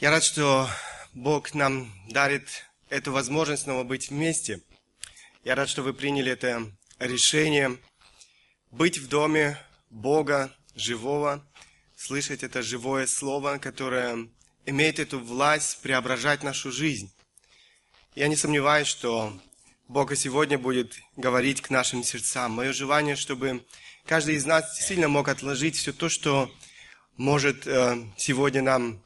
Я рад, что Бог нам дарит эту возможность снова быть вместе. Я рад, что вы приняли это решение быть в доме Бога живого, слышать это живое слово, которое имеет эту власть преображать нашу жизнь. Я не сомневаюсь, что Бог и сегодня будет говорить к нашим сердцам. Мое желание, чтобы каждый из нас сильно мог отложить все то, что может э, сегодня нам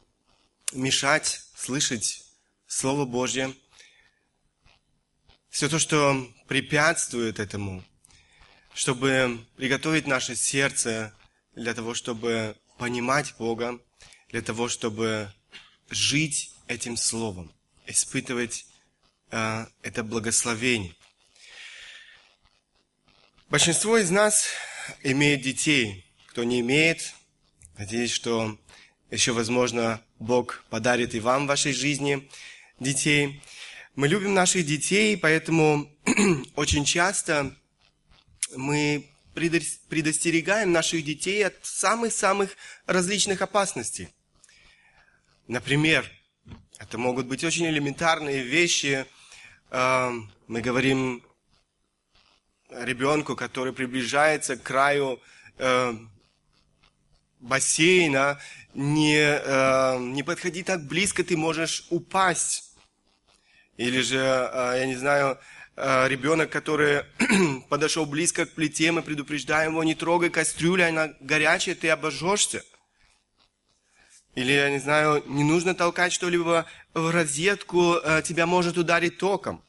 мешать слышать Слово Божье, все то, что препятствует этому, чтобы приготовить наше сердце для того, чтобы понимать Бога, для того, чтобы жить этим Словом, испытывать э, это благословение. Большинство из нас имеет детей. Кто не имеет, надеюсь, что еще, возможно, Бог подарит и вам в вашей жизни детей. Мы любим наших детей, поэтому очень часто мы предостерегаем наших детей от самых-самых различных опасностей. Например, это могут быть очень элементарные вещи. Эм, мы говорим ребенку, который приближается к краю эм, бассейна, не, э, не подходи так близко, ты можешь упасть. Или же, э, я не знаю, э, ребенок, который подошел близко к плите, мы предупреждаем его, не трогай кастрюлю, она горячая, ты обожжешься. Или, я не знаю, не нужно толкать что-либо в розетку, э, тебя может ударить током.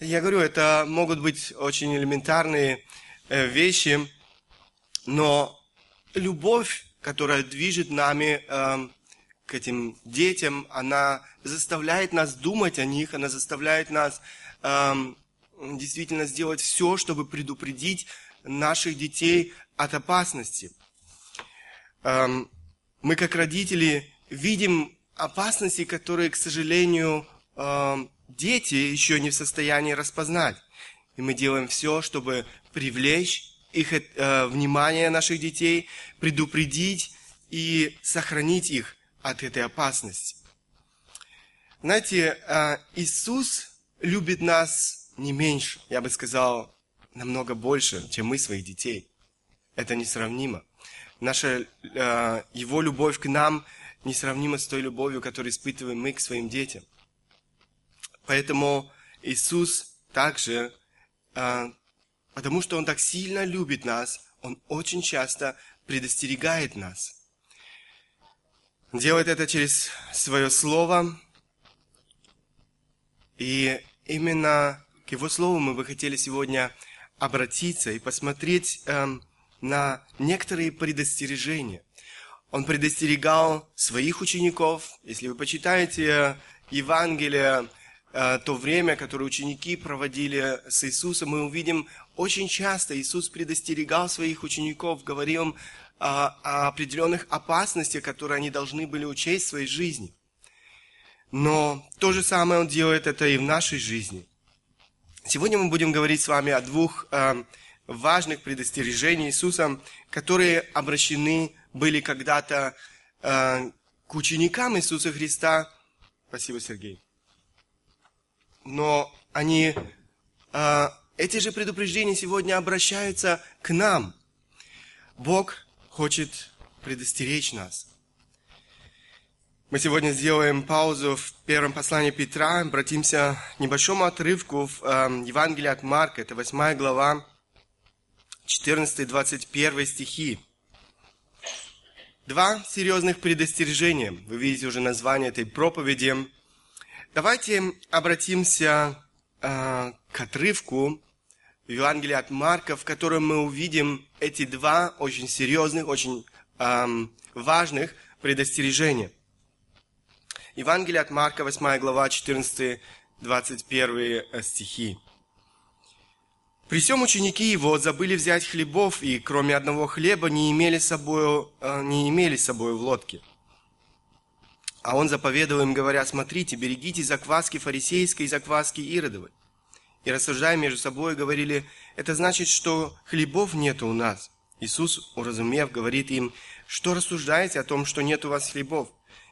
Я говорю, это могут быть очень элементарные э, вещи, но любовь которая движет нами э, к этим детям, она заставляет нас думать о них, она заставляет нас э, действительно сделать все, чтобы предупредить наших детей от опасности. Э, мы, как родители, видим опасности, которые, к сожалению, э, дети еще не в состоянии распознать. И мы делаем все, чтобы привлечь их э, внимание наших детей, предупредить и сохранить их от этой опасности. Знаете, э, Иисус любит нас не меньше, я бы сказал, намного больше, чем мы своих детей. Это несравнимо. Наша, э, Его любовь к нам несравнима с той любовью, которую испытываем мы к своим детям. Поэтому Иисус также э, Потому что Он так сильно любит нас, Он очень часто предостерегает нас. Делает это через свое слово. И именно к Его слову мы бы хотели сегодня обратиться и посмотреть э, на некоторые предостережения. Он предостерегал своих учеников. Если вы почитаете Евангелие, э, то время, которое ученики проводили с Иисусом, мы увидим очень часто Иисус предостерегал своих учеников, говорил им о, о определенных опасностях, которые они должны были учесть в своей жизни. Но то же самое Он делает это и в нашей жизни. Сегодня мы будем говорить с вами о двух э, важных предостережениях Иисуса, которые обращены были когда-то э, к ученикам Иисуса Христа. Спасибо, Сергей. Но они э, эти же предупреждения сегодня обращаются к нам. Бог хочет предостеречь нас. Мы сегодня сделаем паузу в первом послании Петра, обратимся к небольшому отрывку в э, Евангелии от Марка, это 8 глава, 14-21 стихи. Два серьезных предостережения. Вы видите уже название этой проповеди. Давайте обратимся э, к отрывку в Евангелии от Марка, в котором мы увидим эти два очень серьезных, очень эм, важных предостережения. Евангелие от Марка, 8 глава, 14-21 э, стихи. При всем ученики его забыли взять хлебов, и кроме одного хлеба не имели с собой, э, не имели с собой в лодке. А он заповедовал им, говоря, смотрите, берегите закваски фарисейской и закваски Иродовой и рассуждая между собой, говорили, это значит, что хлебов нет у нас. Иисус, уразумев, говорит им, что рассуждаете о том, что нет у вас хлебов?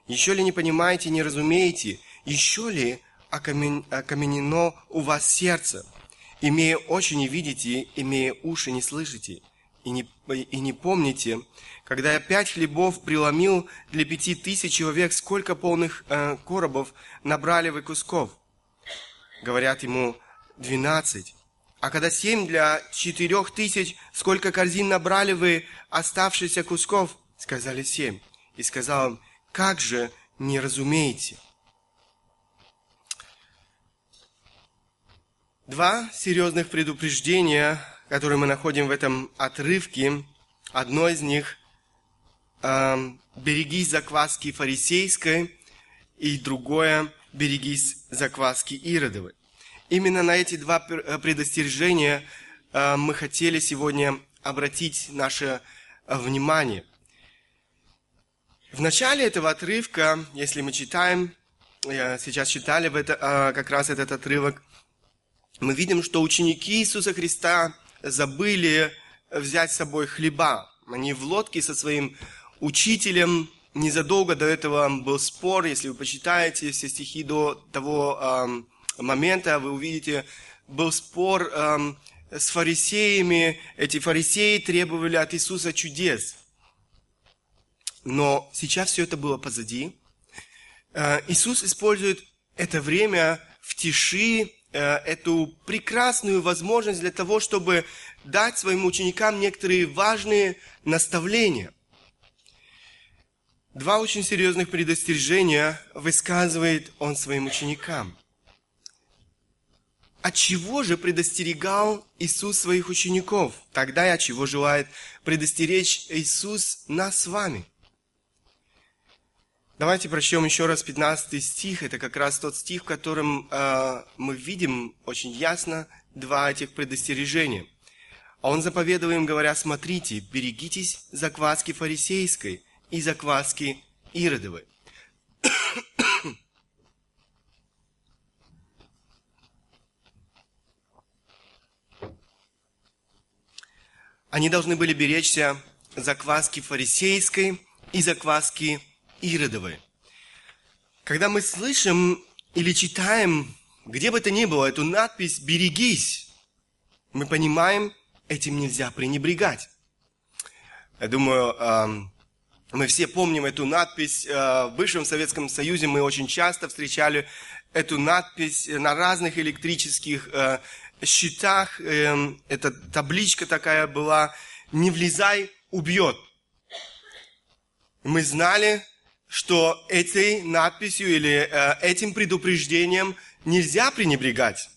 Еще ли не понимаете, не разумеете? Еще ли окамен... окаменено у вас сердце? Имея очи не видите, имея уши не слышите, и не, и не помните, когда я пять хлебов преломил для пяти тысяч человек, сколько полных э, коробов набрали вы кусков? Говорят ему, двенадцать. А когда семь для четырех тысяч, сколько корзин набрали вы оставшихся кусков? Сказали семь. И сказал им, как же не разумеете? Два серьезных предупреждения, которые мы находим в этом отрывке. Одно из них берегись закваски фарисейской, и другое берегись закваски Иродовой. Именно на эти два э, предостережения э, мы хотели сегодня обратить наше э, внимание. В начале этого отрывка, если мы читаем, сейчас читали в как раз этот отрывок, мы видим, что ученики Иисуса Христа забыли взять с собой хлеба. Они в лодке со своим учителем. Незадолго до этого был спор, если вы почитаете все стихи до того э, момента, вы увидите, был спор э, с фарисеями. Эти фарисеи требовали от Иисуса чудес. Но сейчас все это было позади. Э, Иисус использует это время в тиши, э, эту прекрасную возможность для того, чтобы дать своим ученикам некоторые важные наставления – Два очень серьезных предостережения высказывает он своим ученикам. От чего же предостерегал Иисус своих учеников? Тогда и от чего желает предостеречь Иисус нас с вами? Давайте прочтем еще раз 15 стих. Это как раз тот стих, в котором э, мы видим очень ясно два этих предостережения. А он заповедовал им, говоря, смотрите, берегитесь закваски фарисейской – и закваски Иродовой. Они должны были беречься закваски фарисейской и закваски Иродовой. Когда мы слышим или читаем, где бы то ни было, эту надпись «берегись», мы понимаем, этим нельзя пренебрегать. Я думаю, мы все помним эту надпись. Э, в бывшем Советском Союзе мы очень часто встречали эту надпись на разных электрических э, щитах. Эм, эта табличка такая была «Не влезай, убьет». Мы знали, что этой надписью или э, этим предупреждением нельзя пренебрегать.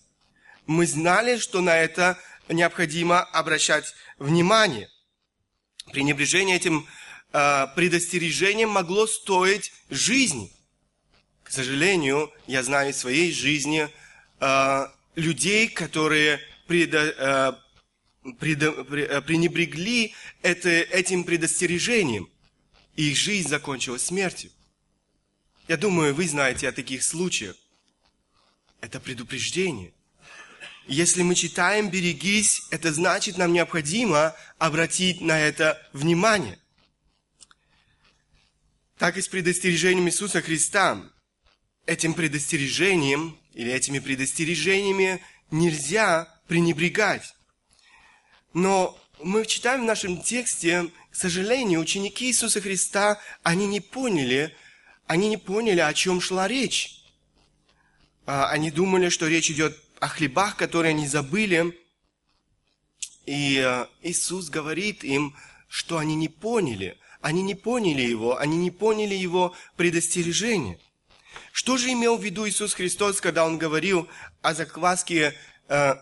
Мы знали, что на это необходимо обращать внимание. Пренебрежение этим Э, предостережение могло стоить жизни. К сожалению, я знаю из своей жизни э, людей, которые предо, э, предо, пренебрегли это, этим предостережением, и их жизнь закончилась смертью. Я думаю, вы знаете о таких случаях. Это предупреждение. Если мы читаем «берегись», это значит, нам необходимо обратить на это внимание так и с предостережением Иисуса Христа. Этим предостережением или этими предостережениями нельзя пренебрегать. Но мы читаем в нашем тексте, к сожалению, ученики Иисуса Христа, они не поняли, они не поняли, о чем шла речь. А, они думали, что речь идет о хлебах, которые они забыли. И э, Иисус говорит им, что они не поняли – они не поняли его, они не поняли его предостережения. Что же имел в виду Иисус Христос, когда Он говорил о закваске, э,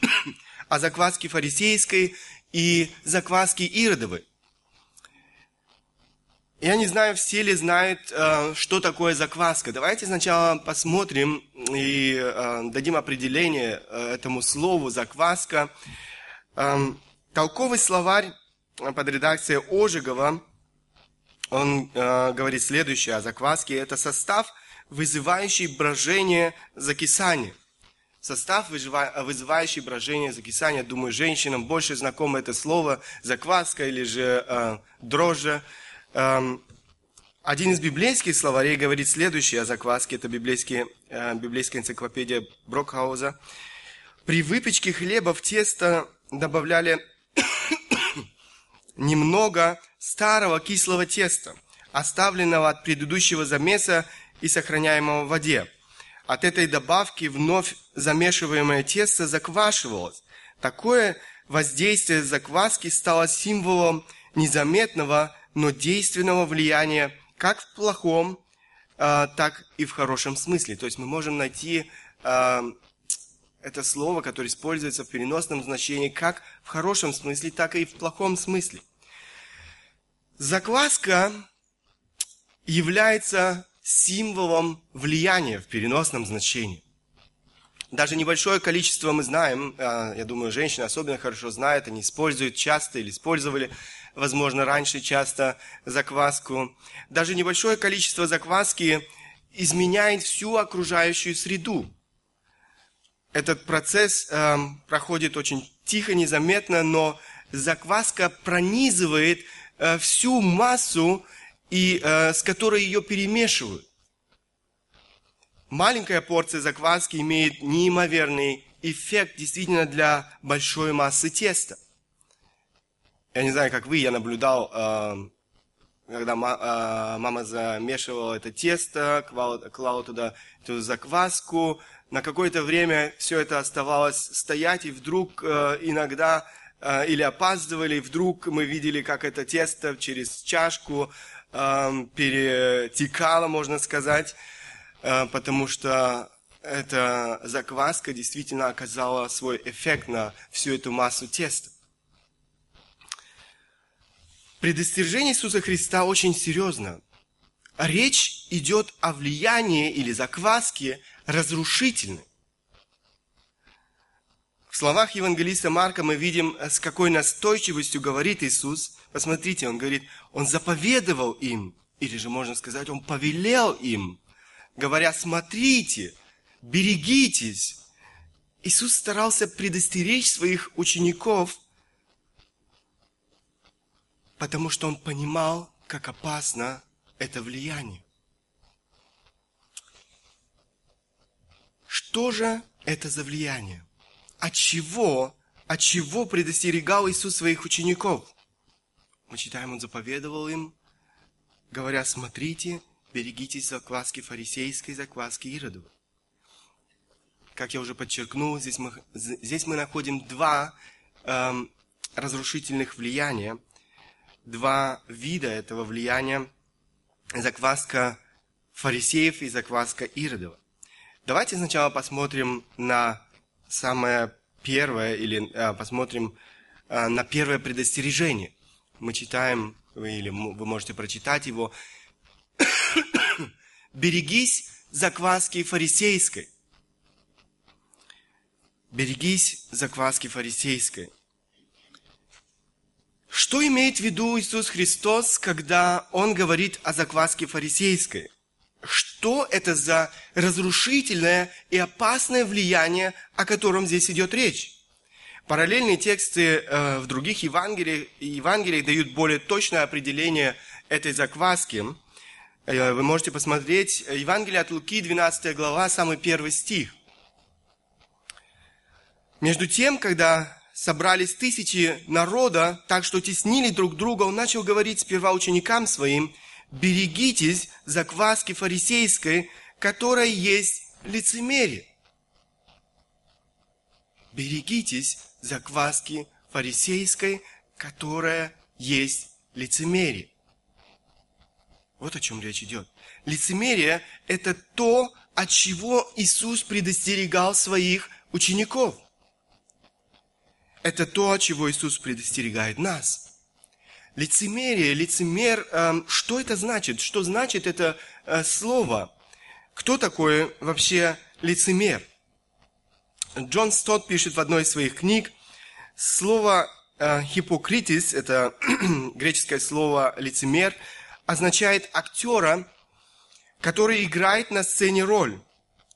о закваске фарисейской и закваске Иродовой? Я не знаю, все ли знают, э, что такое закваска. Давайте сначала посмотрим и э, дадим определение э, этому слову закваска. Эм, толковый словарь под редакцией Ожегова, он э, говорит следующее о закваске. Это состав, вызывающий брожение закисания. Состав, вызывающий брожение закисания. Думаю, женщинам больше знакомо это слово закваска или же э, дрожжа. Э, Один из библейских словарей говорит следующее о закваске. Это библейские, э, библейская энциклопедия Брокхауза. При выпечке хлеба в тесто добавляли немного старого кислого теста, оставленного от предыдущего замеса и сохраняемого в воде. От этой добавки вновь замешиваемое тесто заквашивалось. Такое воздействие закваски стало символом незаметного, но действенного влияния как в плохом, а, так и в хорошем смысле. То есть мы можем найти а, это слово, которое используется в переносном значении как в хорошем смысле, так и в плохом смысле. Закваска является символом влияния в переносном значении. Даже небольшое количество мы знаем, а, я думаю, женщины особенно хорошо знают, они используют часто или использовали возможно, раньше часто закваску. Даже небольшое количество закваски изменяет всю окружающую среду. Этот процесс э, проходит очень тихо, незаметно, но закваска пронизывает э, всю массу, и, э, с которой ее перемешивают. Маленькая порция закваски имеет неимоверный эффект действительно для большой массы теста. Я не знаю, как вы, я наблюдал, эм, когда э, мама замешивала это тесто, клала туда эту закваску, на какое-то время все это оставалось стоять, и вдруг э, иногда э, или опаздывали, вдруг мы видели, как это тесто через чашку эм, перетекало, можно сказать, потому что эта закваска действительно оказала свой эффект на всю эту массу теста. Предостережение Иисуса Христа очень серьезно. Речь идет о влиянии или закваске разрушительной. В словах Евангелиста Марка мы видим, с какой настойчивостью говорит Иисус. Посмотрите, Он говорит, Он заповедовал им, или же можно сказать, Он повелел им, говоря, смотрите, берегитесь. Иисус старался предостеречь своих учеников потому что он понимал, как опасно это влияние. Что же это за влияние? От чего, от чего предостерегал Иисус своих учеников? Мы читаем, Он заповедовал им, говоря, смотрите, берегитесь закваски фарисейской, закваски Иродовой. Как я уже подчеркнул, здесь мы, здесь мы находим два эм, разрушительных влияния – два вида этого влияния. Закваска фарисеев и закваска Иродова. Давайте сначала посмотрим на самое первое, или а, посмотрим а, на первое предостережение. Мы читаем, или вы можете прочитать его. «Берегись закваски фарисейской». «Берегись закваски фарисейской». Что имеет в виду Иисус Христос, когда Он говорит о закваске фарисейской? Что это за разрушительное и опасное влияние, о котором здесь идет речь? Параллельные тексты э, в других Евангелиях, Евангелиях дают более точное определение этой закваски. Э, вы можете посмотреть Евангелие от Луки, 12 глава, самый первый стих. Между тем, когда собрались тысячи народа, так что теснили друг друга, он начал говорить сперва ученикам своим, берегитесь закваски фарисейской, которая есть лицемерие. Берегитесь закваски фарисейской, которая есть лицемерие. Вот о чем речь идет. Лицемерие – это то, от чего Иисус предостерегал своих учеников – это то, от чего Иисус предостерегает нас. Лицемерие, лицемер, э, что это значит? Что значит это э, слово? Кто такой вообще лицемер? Джон Стот пишет в одной из своих книг, слово э, хипокритис, это греческое слово лицемер, означает актера, который играет на сцене роль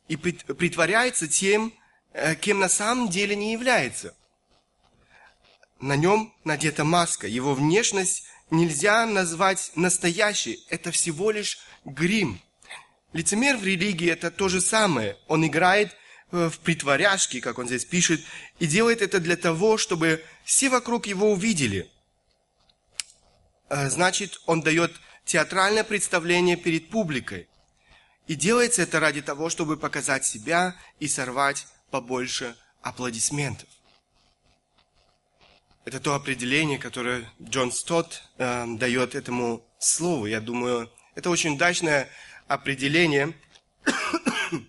и притворяется тем, э, кем на самом деле не является – на нем надета маска. Его внешность нельзя назвать настоящей. Это всего лишь грим. Лицемер в религии это то же самое. Он играет э, в притворяшки, как он здесь пишет, и делает это для того, чтобы все вокруг его увидели. Э, значит, он дает театральное представление перед публикой. И делается это ради того, чтобы показать себя и сорвать побольше аплодисментов. Это то определение, которое Джон Стот э, дает этому слову. Я думаю, это очень удачное определение.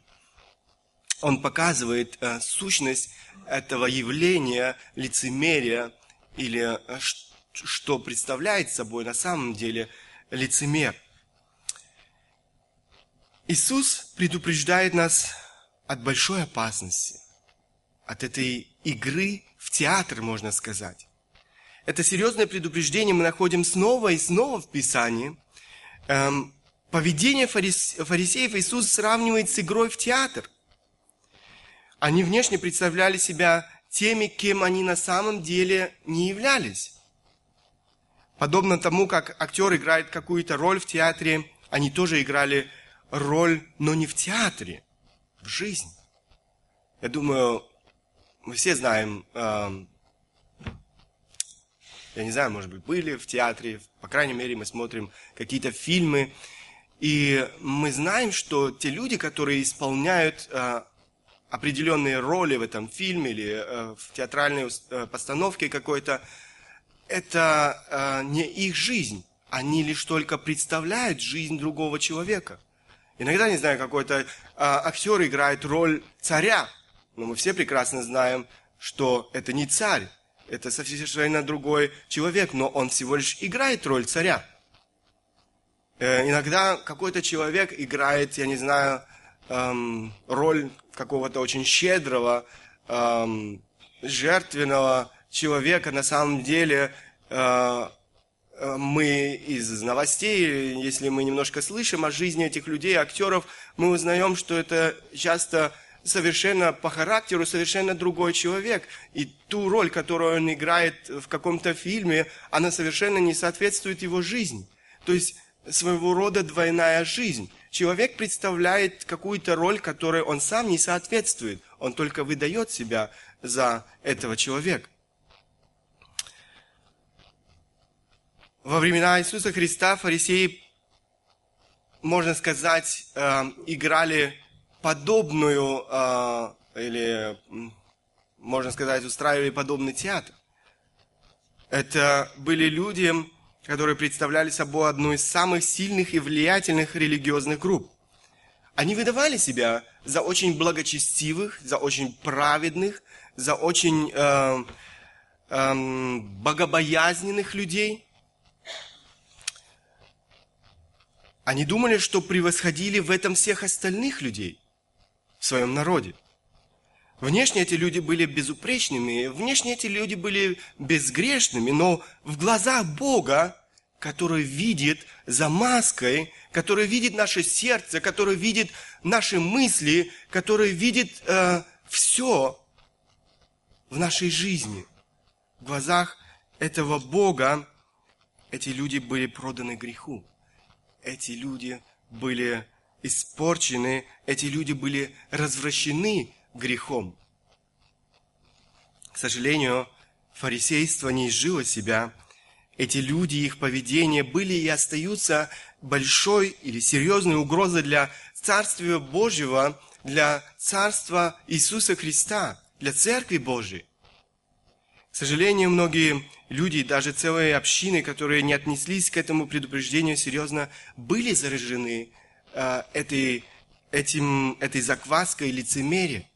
Он показывает э, сущность этого явления лицемерия или э, что представляет собой на самом деле лицемер. Иисус предупреждает нас от большой опасности, от этой игры в театр, можно сказать. Это серьезное предупреждение мы находим снова и снова в Писании. Эм, поведение фарисеев Иисус сравнивает с игрой в театр. Они внешне представляли себя теми, кем они на самом деле не являлись. Подобно тому, как актер играет какую-то роль в театре, они тоже играли роль, но не в театре, в жизни. Я думаю, мы все знаем э, я не знаю, может быть, были в театре, по крайней мере, мы смотрим какие-то фильмы, и мы знаем, что те люди, которые исполняют э, определенные роли в этом фильме или э, в театральной э, постановке какой-то, это э, не их жизнь. Они лишь только представляют жизнь другого человека. Иногда, не знаю, какой-то э, актер играет роль царя, но мы все прекрасно знаем, что это не царь, это совершенно другой человек, но он всего лишь играет роль царя. Э, иногда какой-то человек играет, я не знаю, эм, роль какого-то очень щедрого, эм, жертвенного человека. На самом деле э, э, мы из новостей, если мы немножко слышим о жизни этих людей, актеров, мы узнаем, что это часто совершенно по характеру совершенно другой человек. И ту роль, которую он играет в каком-то фильме, она совершенно не соответствует его жизни. То есть своего рода двойная жизнь. Человек представляет какую-то роль, которой он сам не соответствует. Он только выдает себя за этого человека. Во времена Иисуса Христа фарисеи, можно сказать, э, играли подобную, э, или, можно сказать, устраивали подобный театр. Это были люди, которые представляли собой одну из самых сильных и влиятельных религиозных групп. Они выдавали себя за очень благочестивых, за очень праведных, за очень э, э, богобоязненных людей. Они думали, что превосходили в этом всех остальных людей – своем народе. Внешне эти люди были безупречными, внешне эти люди были безгрешными, но в глазах Бога, который видит за маской, который видит наше сердце, который видит наши мысли, который видит э, все в нашей жизни, в глазах этого Бога эти люди были проданы греху. Эти люди были испорчены, эти люди были развращены грехом. К сожалению, фарисейство не изжило себя. Эти люди, их поведение были и остаются большой или серьезной угрозой для Царствия Божьего, для Царства Иисуса Христа, для Церкви Божьей. К сожалению, многие люди, даже целые общины, которые не отнеслись к этому предупреждению серьезно, были заражены э, этой, этим, этой закваской лицемерия.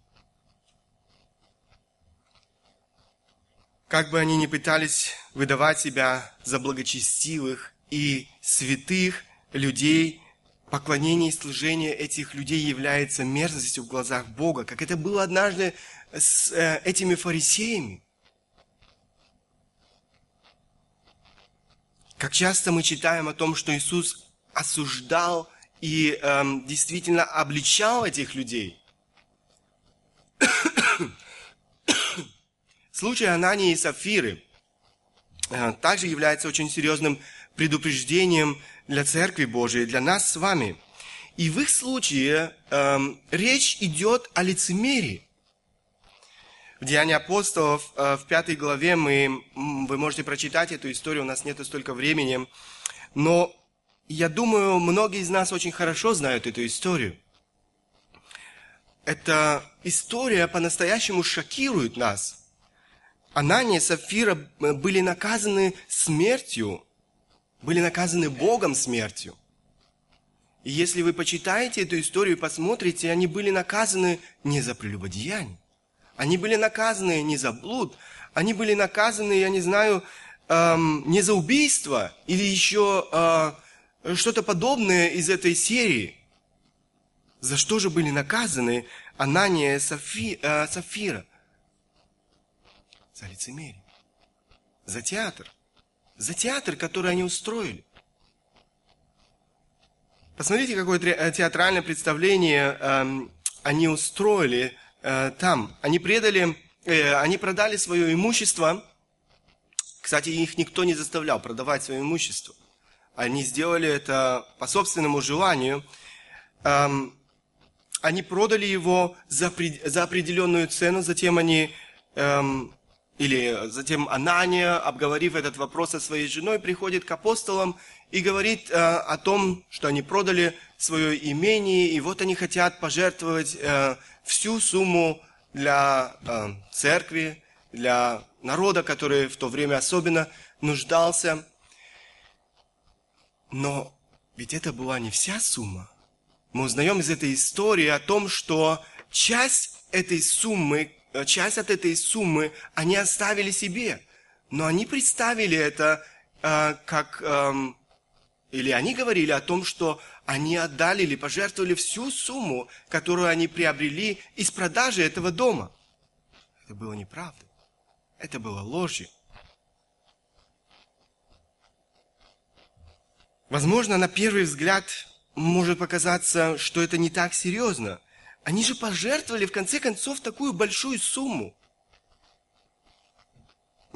Как бы они ни пытались выдавать себя за благочестивых и святых людей, поклонение и служение этих людей является мерзостью в глазах Бога, как это было однажды с э, этими фарисеями. Как часто мы читаем о том, что Иисус осуждал и эм, действительно обличал этих людей. Случай Анании и Сафиры. э, также является очень серьезным предупреждением для Церкви Божией, для нас с вами. И в их случае э, речь идет о лицемерии. В Деянии апостолов э, в пятой главе мы, вы можете прочитать эту историю, у нас нет столько времени, но я думаю, многие из нас очень хорошо знают эту историю. Эта история по-настоящему шокирует нас. Анания и Сафира были наказаны смертью, были наказаны Богом смертью. И если вы почитаете эту историю и посмотрите, они были наказаны не за прелюбодеяние. Они были наказаны не за блуд. Они были наказаны, я не знаю, эм, не за убийство или еще э, что-то подобное из этой серии. За что же были наказаны Анания и э, Сафира? За лицемерие. За театр. За театр, который они устроили. Посмотрите, какое э, театральное представление э, они устроили э, там. Они предали, э, они продали свое имущество. Кстати, их никто не заставлял продавать свое имущество. Они сделали это по собственному желанию. Эм, они продали его за, определенную цену, затем они эм, или затем Анания, обговорив этот вопрос со своей женой, приходит к апостолам и говорит э, о том, что они продали свое имение, и вот они хотят пожертвовать э, всю сумму для э, церкви, для народа, который в то время особенно нуждался. Но ведь это была не вся сумма. Мы узнаем из этой истории о том, что часть этой суммы, Э, часть от этой суммы они оставили себе. Но они представили это э, как... Э, или они говорили о том, что они отдали или пожертвовали всю сумму, которую они приобрели из продажи этого дома. Это было неправда. Это было ложью. Возможно, на первый взгляд может показаться, что это не так серьезно – они же пожертвовали, в конце концов, такую большую сумму.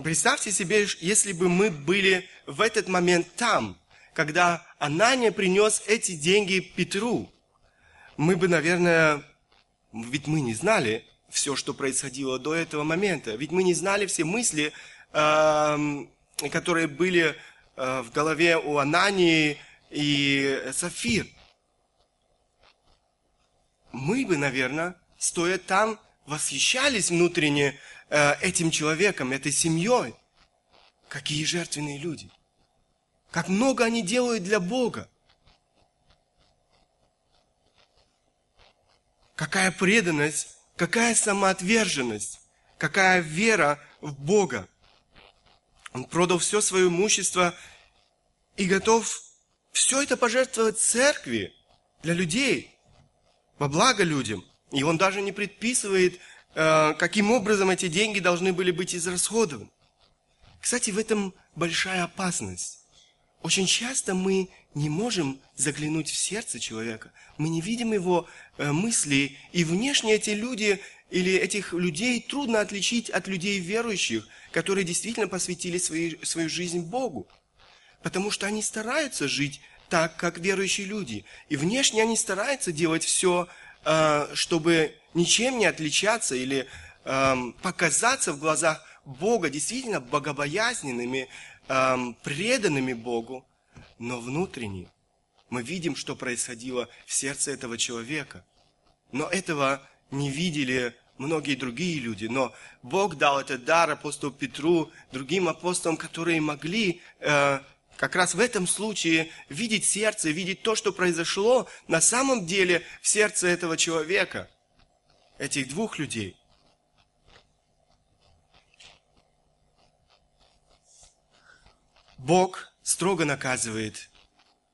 Представьте себе, если бы мы были в этот момент там, когда Анания принес эти деньги Петру. Мы бы, наверное, ведь мы не знали все, что происходило до этого момента. Ведь мы не знали все мысли, эм, которые были в голове у Анании и Сафир мы бы, наверное, стоя там, восхищались внутренне э, этим человеком, этой семьей. Какие жертвенные люди. Как много они делают для Бога. Какая преданность, какая самоотверженность, какая вера в Бога. Он продал все свое имущество и готов все это пожертвовать церкви для людей – во благо людям. И он даже не предписывает, э, каким образом эти деньги должны были быть израсходованы. Кстати, в этом большая опасность. Очень часто мы не можем заглянуть в сердце человека. Мы не видим его э, мыслей. И внешне эти люди или этих людей трудно отличить от людей верующих, которые действительно посвятили свои, свою жизнь Богу. Потому что они стараются жить так, как верующие люди. И внешне они стараются делать все, э, чтобы ничем не отличаться или эм, показаться в глазах Бога действительно богобоязненными, эм, преданными Богу. Но внутренне мы видим, что происходило в сердце этого человека. Но этого не видели многие другие люди. Но Бог дал этот дар апостолу Петру, другим апостолам, которые могли э, как раз в этом случае видеть сердце, видеть то, что произошло на самом деле в сердце этого человека, этих двух людей. Бог строго наказывает,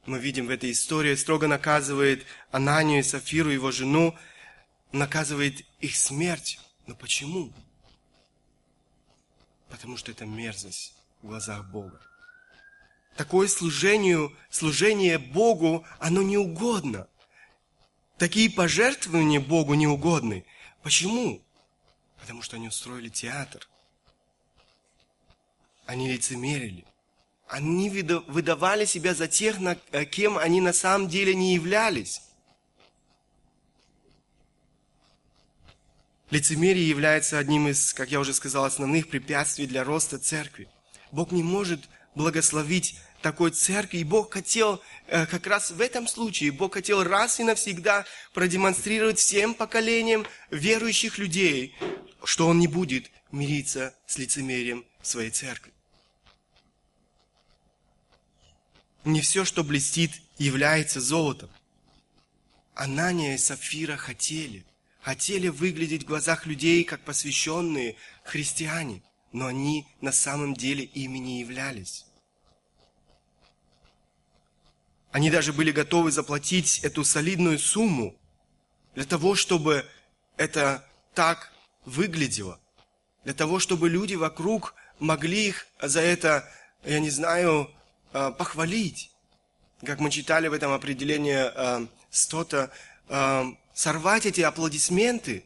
мы видим в этой истории, строго наказывает Ананию и Сафиру, его жену, наказывает их смертью. Но почему? Потому что это мерзость в глазах Бога такое служению, служение Богу, оно не угодно. Такие пожертвования Богу не угодны. Почему? Потому что они устроили театр. Они лицемерили. Они выдавали себя за тех, э, кем они на самом деле не являлись. Лицемерие является одним из, как я уже сказал, основных препятствий для роста церкви. Бог не может благословить такой церкви. И Бог хотел, э, как раз в этом случае, Бог хотел раз и навсегда продемонстрировать всем поколениям верующих людей, что Он не будет мириться с лицемерием своей церкви. Не все, что блестит, является золотом. Анания и Сафира хотели, хотели выглядеть в глазах людей как посвященные христиане, но они на самом деле ими не являлись. Они даже были готовы заплатить эту солидную сумму для того, чтобы это так выглядело, для того, чтобы люди вокруг могли их за это, я не знаю, э, похвалить. Как мы читали в этом определении э, Стота, э, сорвать эти аплодисменты.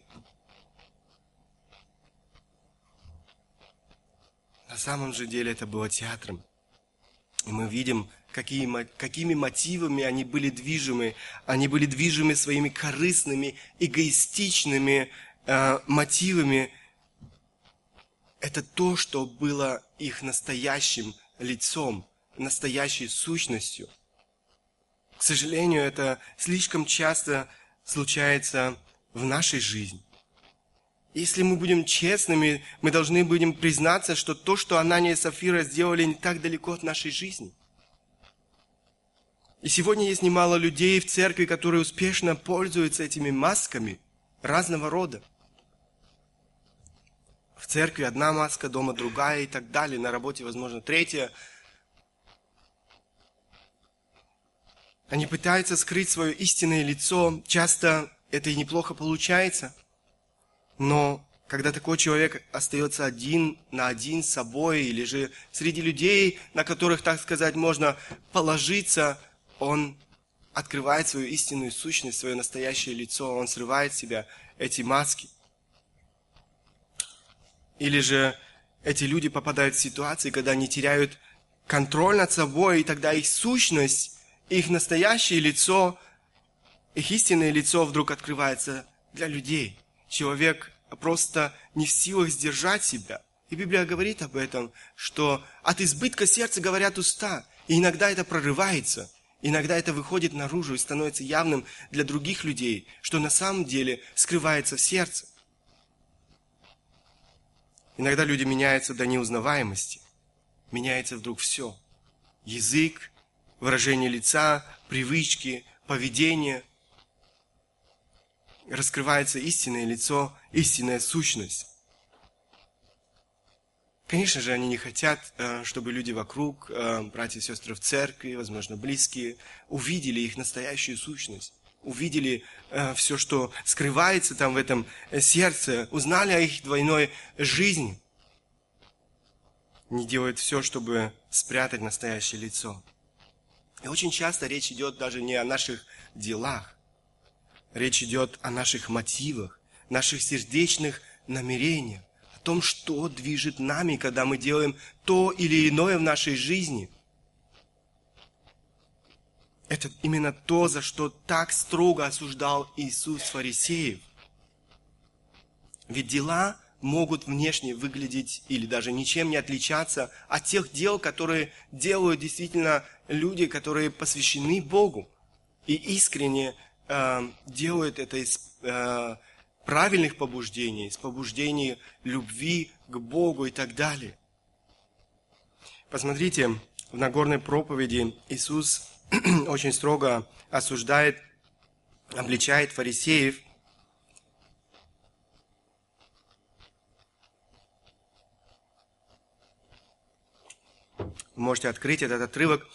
На самом же деле это было театром. И мы видим, какие, какими мотивами они были движимы. Они были движимы своими корыстными, эгоистичными э, мотивами. Это то, что было их настоящим лицом, настоящей сущностью. К сожалению, это слишком часто случается в нашей жизни. Если мы будем честными, мы должны будем признаться, что то, что Анания и Сафира сделали, не так далеко от нашей жизни. И сегодня есть немало людей в церкви, которые успешно пользуются этими масками разного рода. В церкви одна маска, дома другая и так далее, на работе, возможно, третья. Они пытаются скрыть свое истинное лицо. Часто это и неплохо получается. Но когда такой человек остается один на один с собой, или же среди людей, на которых, так сказать, можно положиться, он открывает свою истинную сущность, свое настоящее лицо, он срывает с себя эти маски. Или же эти люди попадают в ситуации, когда они теряют контроль над собой, и тогда их сущность их настоящее лицо, их истинное лицо вдруг открывается для людей. Человек просто не в силах сдержать себя. И Библия говорит об этом, что от избытка сердца говорят уста. И иногда это прорывается. Иногда это выходит наружу и становится явным для других людей, что на самом деле скрывается в сердце. Иногда люди меняются до неузнаваемости. Меняется вдруг все. Язык, выражение лица, привычки, поведение. Раскрывается истинное лицо, истинная сущность. Конечно же, они не хотят, э, чтобы люди вокруг, э, братья и сестры в церкви, возможно, близкие, увидели их настоящую сущность, увидели э, все, что скрывается там в этом сердце, узнали о их двойной жизни. Не делают все, чтобы спрятать настоящее лицо. И очень часто речь идет даже не о наших делах. Речь идет о наших мотивах, наших сердечных намерениях, о том, что движет нами, когда мы делаем то или иное в нашей жизни. Это именно то, за что так строго осуждал Иисус фарисеев. Ведь дела могут внешне выглядеть или даже ничем не отличаться от тех дел, которые делают действительно люди, которые посвящены Богу и искренне э, делают это из э, правильных побуждений, из побуждений любви к Богу и так далее. Посмотрите, в Нагорной проповеди Иисус очень строго осуждает, обличает фарисеев – Вы можете открыть этот отрывок.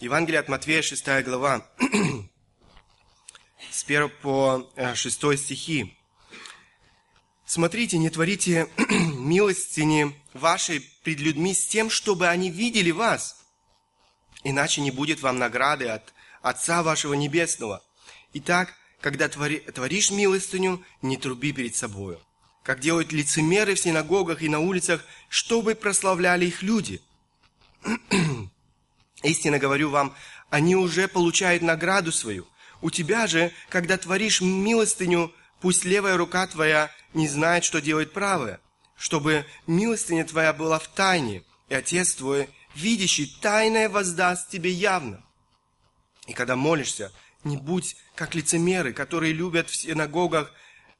Евангелие от Матвея, 6 глава, с 1 по 6 э, стихи. «Смотрите, не творите милостини вашей пред людьми с тем, чтобы они видели вас, иначе не будет вам награды от Отца вашего Небесного. Итак, когда твори, творишь милостыню, не труби перед собою, как делают лицемеры в синагогах и на улицах, чтобы прославляли их люди – Истинно говорю вам, они уже получают награду свою. У тебя же, когда творишь милостыню, пусть левая рука твоя не знает, что делает правая, чтобы милостыня твоя была в тайне, и Отец твой, видящий тайное, воздаст тебе явно. И когда молишься, не будь как лицемеры, которые любят в синагогах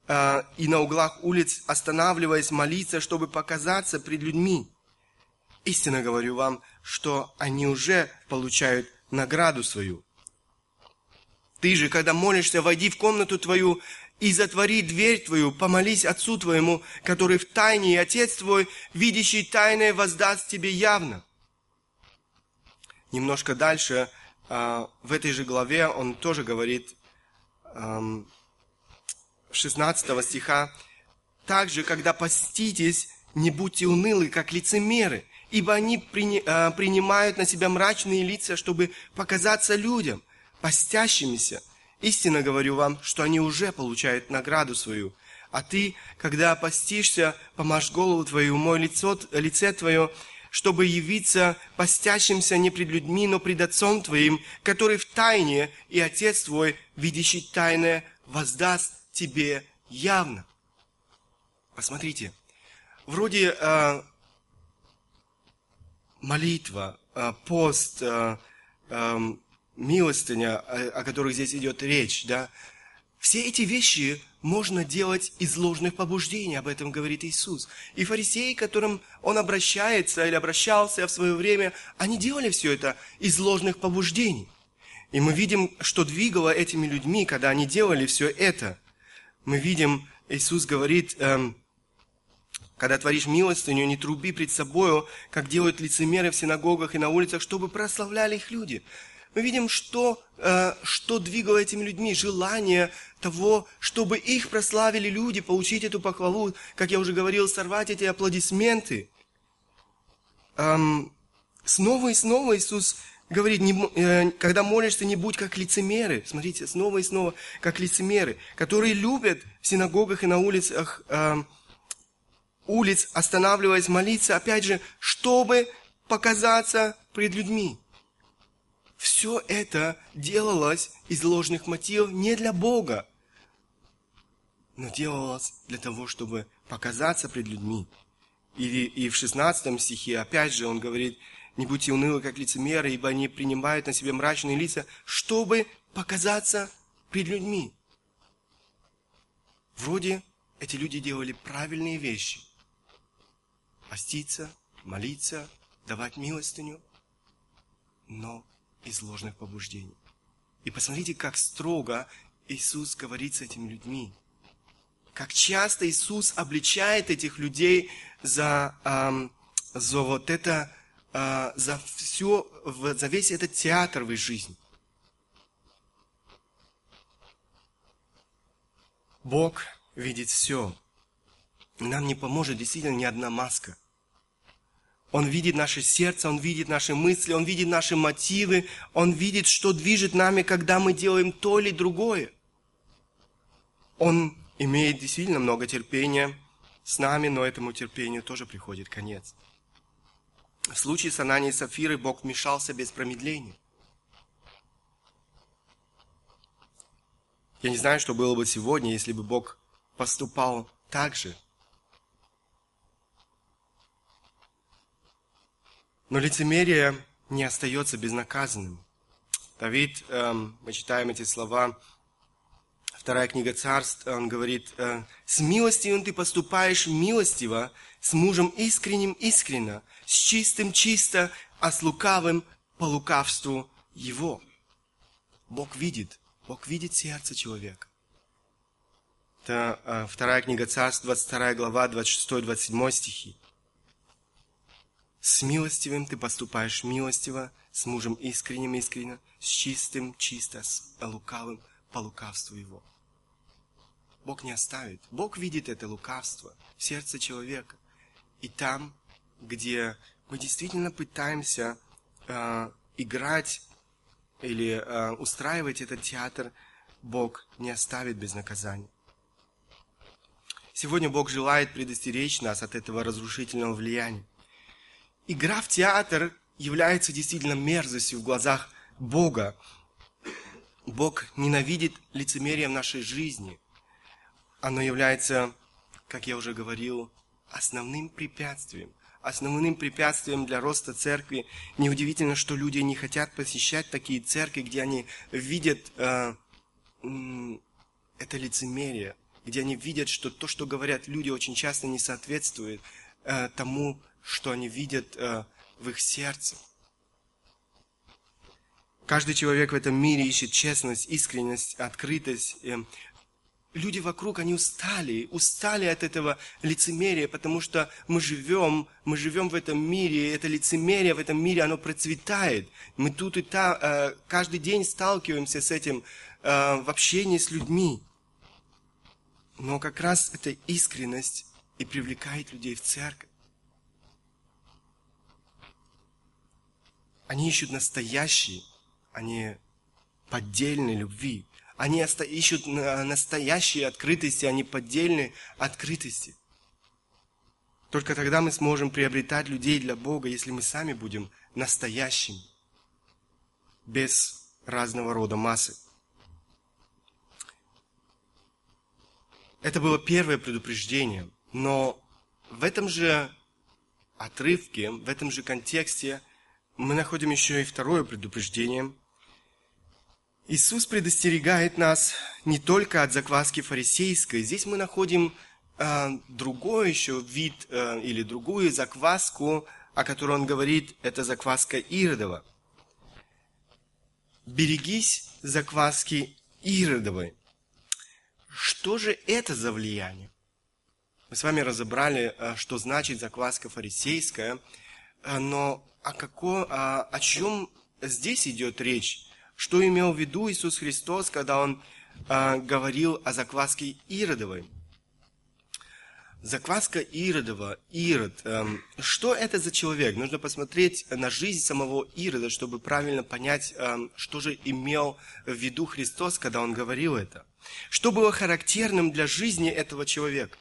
э, и на углах улиц, останавливаясь молиться, чтобы показаться пред людьми. Истинно говорю вам, что они уже получают награду свою. Ты же, когда молишься, войди в комнату твою и затвори дверь твою, помолись Отцу твоему, который в тайне, и Отец твой, видящий тайное, воздаст тебе явно. Немножко дальше, а, в этой же главе, он тоже говорит, 16 стиха, «Также, когда поститесь, не будьте унылы, как лицемеры, ибо они а, принимают на себя мрачные лица, чтобы показаться людям, постящимися. Истинно говорю вам, что они уже получают награду свою. А ты, когда постишься, помажь голову твою, мой лицо, лице твое, чтобы явиться постящимся не пред людьми, но пред Отцом твоим, который в тайне, и Отец твой, видящий тайное, воздаст тебе явно. Посмотрите, вроде э, молитва, э, пост, э, э, милостыня, о которых здесь идет речь, да, все эти вещи можно делать из ложных побуждений, об этом говорит Иисус. И фарисеи, к которым он обращается или обращался в свое время, они делали все это из ложных побуждений. И мы видим, что двигало этими людьми, когда они делали все это. Мы видим, Иисус говорит, эм, когда творишь милостыню, не труби пред собою, как делают лицемеры в синагогах и на улицах, чтобы прославляли их люди мы видим, что, э, что двигало этими людьми, желание того, чтобы их прославили люди, получить эту похвалу, как я уже говорил, сорвать эти аплодисменты. Эм, снова и снова Иисус говорит, не, э, когда молишься, не будь как лицемеры. Смотрите, снова и снова, как лицемеры, которые любят в синагогах и на улицах, э, улиц, останавливаясь молиться, опять же, чтобы показаться пред людьми. Все это делалось из ложных мотивов не для Бога, но делалось для того, чтобы показаться пред людьми. И, и в 16 стихе, опять же, он говорит, не будьте унылы, как лицемеры, ибо они принимают на себе мрачные лица, чтобы показаться пред людьми. Вроде эти люди делали правильные вещи. Поститься, молиться, давать милостыню. Но из ложных побуждений. И посмотрите, как строго Иисус говорит с этими людьми. Как часто Иисус обличает этих людей за, эм, за вот это, э, за все, за весь этот театр в их жизни. Бог видит все. Нам не поможет действительно ни одна маска – он видит наше сердце, Он видит наши мысли, Он видит наши мотивы, Он видит, что движет нами, когда мы делаем то или другое. Он имеет действительно много терпения с нами, но этому терпению тоже приходит конец. В случае с Ананией и Сафирой Бог вмешался без промедления. Я не знаю, что было бы сегодня, если бы Бог поступал так же – Но лицемерие не остается безнаказанным. Давид, эм, мы читаем эти слова, вторая книга царств, он говорит, э, «С милостивым ты поступаешь милостиво, с мужем искренним искренно, с чистым чисто, а с лукавым по лукавству его». Бог видит, Бог видит сердце человека. Это э, вторая книга царств, 22 глава, 26-27 стихи. С милостивым ты поступаешь милостиво, с мужем искренним искренно, с чистым чисто, с лукавым по лукавству его. Бог не оставит. Бог видит это лукавство в сердце человека. И там, где мы действительно пытаемся э, играть или э, устраивать этот театр, Бог не оставит без наказания. Сегодня Бог желает предостеречь нас от этого разрушительного влияния. Игра в театр является действительно мерзостью в глазах Бога. Бог ненавидит лицемерие в нашей жизни. Оно является, как я уже говорил, основным препятствием. Основным препятствием для роста церкви. Неудивительно, что люди не хотят посещать такие церкви, где они видят э, это лицемерие, где они видят, что то, что говорят люди, очень часто не соответствует э, тому, что они видят э, в их сердце. Каждый человек в этом мире ищет честность, искренность, открытость. Люди вокруг, они устали, устали от этого лицемерия, потому что мы живем, мы живем в этом мире, и это лицемерие в этом мире, оно процветает. Мы тут и там, э, каждый день сталкиваемся с этим э, в общении с людьми. Но как раз эта искренность и привлекает людей в церковь. Они ищут настоящий, а не поддельной любви. Они ищут настоящие открытости, а не поддельные открытости. Только тогда мы сможем приобретать людей для Бога, если мы сами будем настоящими, без разного рода массы. Это было первое предупреждение, но в этом же отрывке, в этом же контексте мы находим еще и второе предупреждение. Иисус предостерегает нас не только от закваски фарисейской. Здесь мы находим э, другой еще вид э, или другую закваску, о которой он говорит, это закваска Иродова. Берегись закваски Иродовой. Что же это за влияние? Мы с вами разобрали, э, что значит закваска фарисейская, э, но о, каком, о, о чем здесь идет речь? Что имел в виду Иисус Христос, когда Он э, говорил о закваске Иродовой? Закваска Иродова, Ирод. Эм, что это за человек? Нужно посмотреть на жизнь самого Ирода, чтобы правильно понять, эм, что же имел в виду Христос, когда Он говорил это. Что было характерным для жизни этого человека?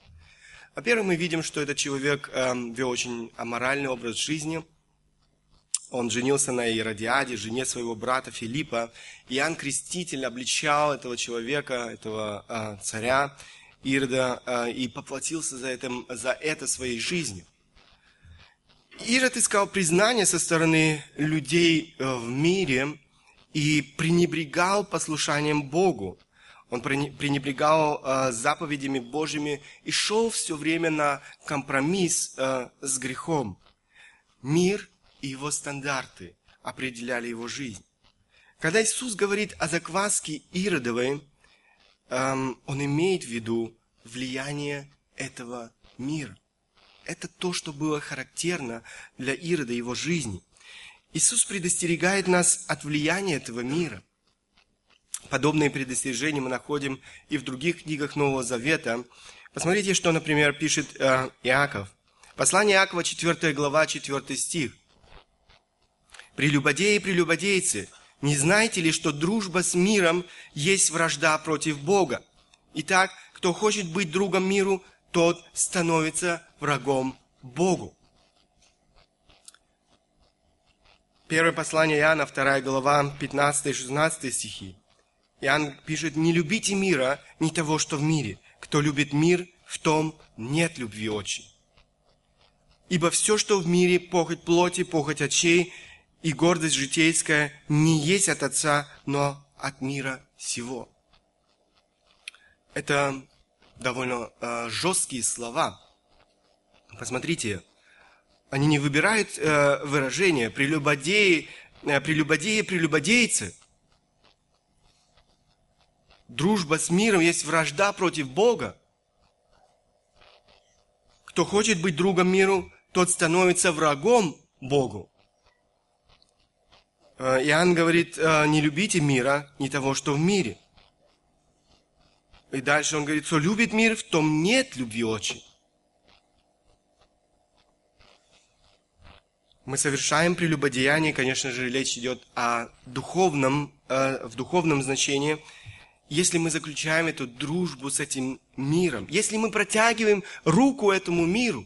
Во-первых, мы видим, что этот человек эм, вел очень аморальный образ жизни – он женился на Иродиаде, жене своего брата Филиппа. Иоанн Креститель обличал этого человека, этого э, царя Ирода, э, и поплатился за это, за это своей жизнью. Ирод искал признание со стороны людей э, в мире и пренебрегал послушанием Богу. Он пренебрегал э, заповедями Божьими и шел все время на компромисс э, с грехом. Мир и его стандарты определяли его жизнь. Когда Иисус говорит о закваске Иродовой, эм, он имеет в виду влияние этого мира. Это то, что было характерно для Ирода его жизни. Иисус предостерегает нас от влияния этого мира. Подобные предостережения мы находим и в других книгах Нового Завета. Посмотрите, что, например, пишет э, Иаков. Послание Иакова, 4 глава, 4 стих. Прелюбодеи и прелюбодейцы, не знаете ли, что дружба с миром есть вражда против Бога? Итак, кто хочет быть другом миру, тот становится врагом Богу. Первое послание Иоанна, 2 глава, 15-16 стихи. Иоанн пишет, «Не любите мира, ни того, что в мире. Кто любит мир, в том нет любви очень. Ибо все, что в мире, похоть плоти, похоть очей и гордость житейская не есть от Отца, но от мира сего. Это довольно э, жесткие слова. Посмотрите, они не выбирают э, выражения прелюбодеи, э, прелюбодеи, прелюбодейцы. Дружба с миром есть вражда против Бога. Кто хочет быть другом миру, тот становится врагом Богу. Э, Иоанн говорит, э, не любите мира, не того, что в мире. И дальше он говорит, что любит мир, в том нет любви очень. Мы совершаем прелюбодеяние, конечно же, речь идет о духовном, э, в духовном значении, если мы заключаем эту дружбу с этим миром, если мы протягиваем руку этому миру,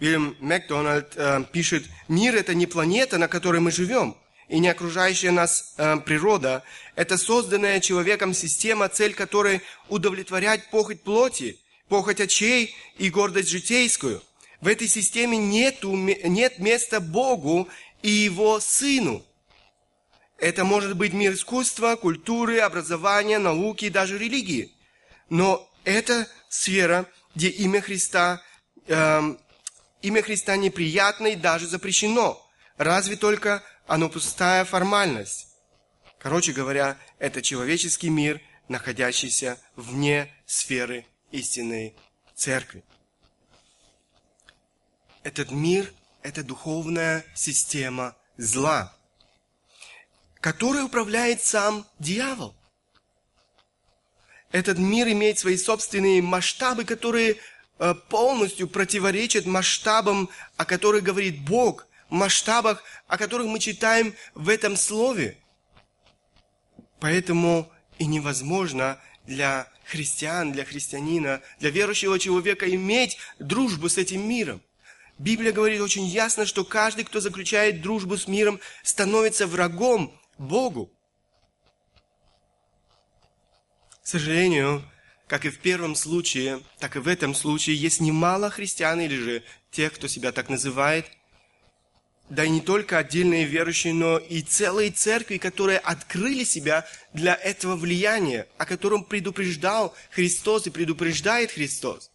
Вильям Макдональд э, пишет, мир это не планета, на которой мы живем, и не окружающая нас э, природа. Это созданная человеком система, цель которой удовлетворять похоть плоти, похоть очей и гордость житейскую. В этой системе нету, нет места Богу и Его Сыну. Это может быть мир искусства, культуры, образования, науки и даже религии. Но это сфера, где имя Христа э, имя Христа неприятно и даже запрещено. Разве только оно пустая формальность. Короче говоря, это человеческий мир, находящийся вне сферы истинной церкви. Этот мир – это духовная система зла, которой управляет сам дьявол. Этот мир имеет свои собственные масштабы, которые полностью противоречит масштабам, о которых говорит Бог, масштабах, о которых мы читаем в этом слове. Поэтому и невозможно для христиан, для христианина, для верующего человека иметь дружбу с этим миром. Библия говорит очень ясно, что каждый, кто заключает дружбу с миром, становится врагом Богу. К сожалению, как и в первом случае, так и в этом случае есть немало христиан или же тех, кто себя так называет, да и не только отдельные верующие, но и целые церкви, которые открыли себя для этого влияния, о котором предупреждал Христос и предупреждает Христос.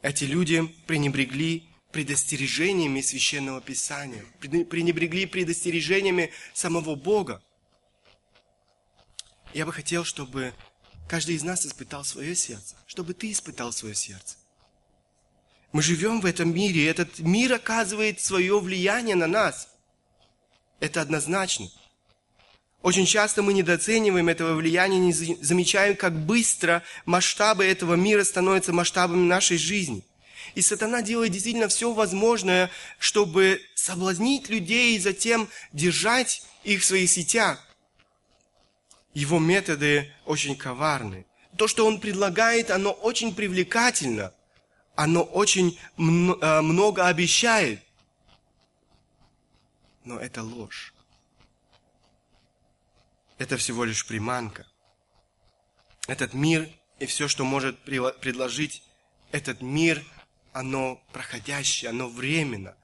Эти люди пренебрегли предостережениями Священного Писания, пренебрегли предостережениями самого Бога. Я бы хотел, чтобы Каждый из нас испытал свое сердце, чтобы ты испытал свое сердце. Мы живем в этом мире, и этот мир оказывает свое влияние на нас. Это однозначно. Очень часто мы недооцениваем этого влияния, не замечаем, как быстро масштабы этого мира становятся масштабами нашей жизни. И сатана делает действительно все возможное, чтобы соблазнить людей и затем держать их в своих сетях его методы очень коварны. То, что он предлагает, оно очень привлекательно. Оно очень э, много обещает. Но это ложь. Это всего лишь приманка. Этот мир и все, что может предложить этот мир, оно проходящее, оно временно.